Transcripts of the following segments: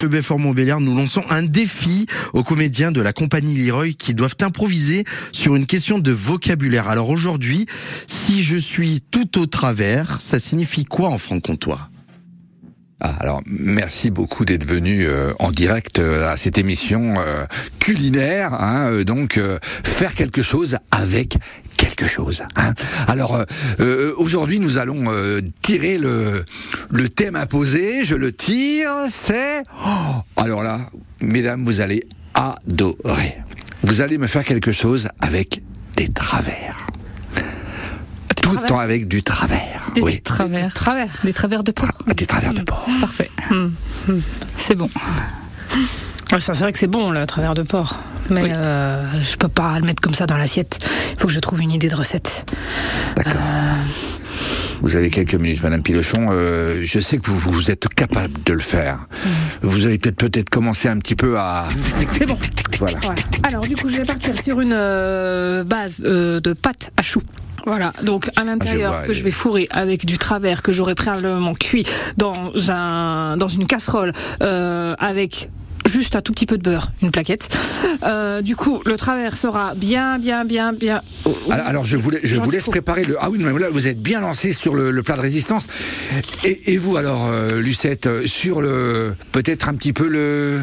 Le Belfort-Montbéliard, nous lançons un défi aux comédiens de la compagnie Leroy qui doivent improviser sur une question de vocabulaire. Alors aujourd'hui, si je suis tout au travers, ça signifie quoi en franc-comtois? Ah, alors merci beaucoup d'être venu euh, en direct euh, à cette émission euh, culinaire. Hein, donc faire quelque chose avec quelque chose. Hein. Alors aujourd'hui nous allons tirer le le thème imposé. Je le tire. C'est oh, alors là, mesdames, vous allez adorer. Vous allez me faire quelque chose avec des travers tout le temps avec du travers. Des oui. travers. Des travers. Des travers de porc. Des travers de porc. Parfait. Hmm. Hmm. C'est bon. Ça, c'est vrai que c'est bon, le travers de porc. Mais euh, je peux pas le mettre comme ça dans l'assiette. Il faut que je trouve une idée de recette. D'accord. Euh, vous avez quelques minutes, Madame Pilochon. Euh, je sais que vous, vous êtes capable de le faire. Hmm. Vous allez peut-être peut-être commencer un petit peu à. C'est bon. Voilà. Alors du coup, je vais partir sur une base de pâte à choux. Voilà, donc à l'intérieur que je vais fourrer avec du travers que j'aurai préalablement cuit dans un dans une casserole euh, avec juste un tout petit peu de beurre, une plaquette. Euh, du coup, le travers sera bien, bien, bien, bien. Alors, je vous, je vous laisse préparer le. Ah oui, mais là, vous êtes bien lancé sur le, plat de résistance. Et, vous, alors, euh, Lucette, euh, sur le. Peut-être un petit peu le.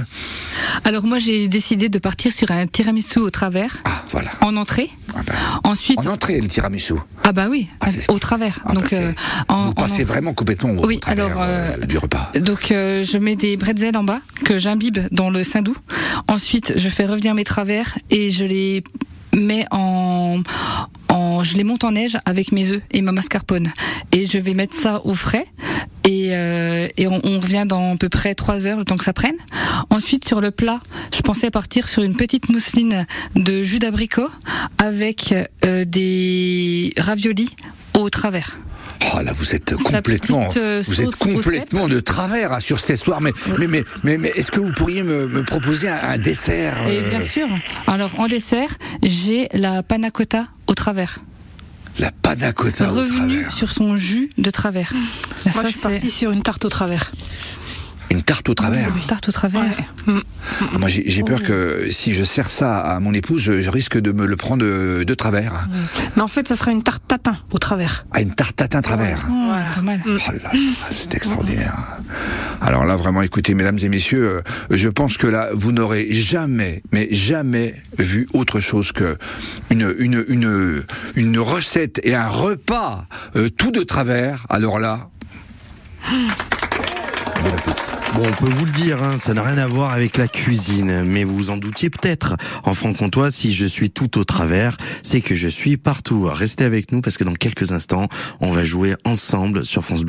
Alors, moi, j'ai décidé de partir sur un tiramisu au travers. Ah, voilà. En entrée. Ah ben. Ensuite. En entrée, le tiramisu. Ah, bah oui, ah, au travers. Ah, donc, bah, en, vous passez vraiment complètement au, oui, travers alors, du repas. Donc, je mets des bretzels en bas que j'imbibe dans le Saint-Doux. Ensuite, je fais revenir mes travers et je les mets en, en, je les monte en neige avec mes œufs et ma mascarpone. Et je vais mettre ça au frais. Et, euh, et on, revient dans à peu près 3 heures, le temps que ça prenne. Ensuite, sur le plat, je pensais partir sur une petite mousseline de jus d'abricot avec euh, des raviolis au travers. Oh là, vous êtes complètement, euh, vous êtes complètement de travers hein, sur cette histoire. Mais, mais, mais, mais, mais est-ce que vous pourriez me, me proposer un, dessert Et Bien sûr. Alors en dessert, j'ai la panna cotta au travers. La panna cotta Revenu sur son jus de travers. Moi, Ça, je suis partie sur une tarte au travers. Une tarte au travers. Une tarte au travers. Mm. Moi, j'ai peur que si je sers ça à mon épouse, je risque de me le prendre de, travers. Mais en fait, ça sera une tarte tatin au travers. Ah, une tarte tatin travers. Voilà. Oh c'est extraordinaire. Alors là, vraiment, écoutez, mesdames et messieurs, euh, je pense que là, vous n'aurez jamais, mais jamais vu autre chose que une, une, une, une recette et un repas euh, tout de travers. Alors là. Bon, on peut vous le dire, hein, ça n'a rien à voir avec la cuisine, mais vous vous en doutiez peut-être. En franc-comtois, si je suis tout au travers, c'est que je suis partout. Restez avec nous parce que dans quelques instants, on va jouer ensemble sur France.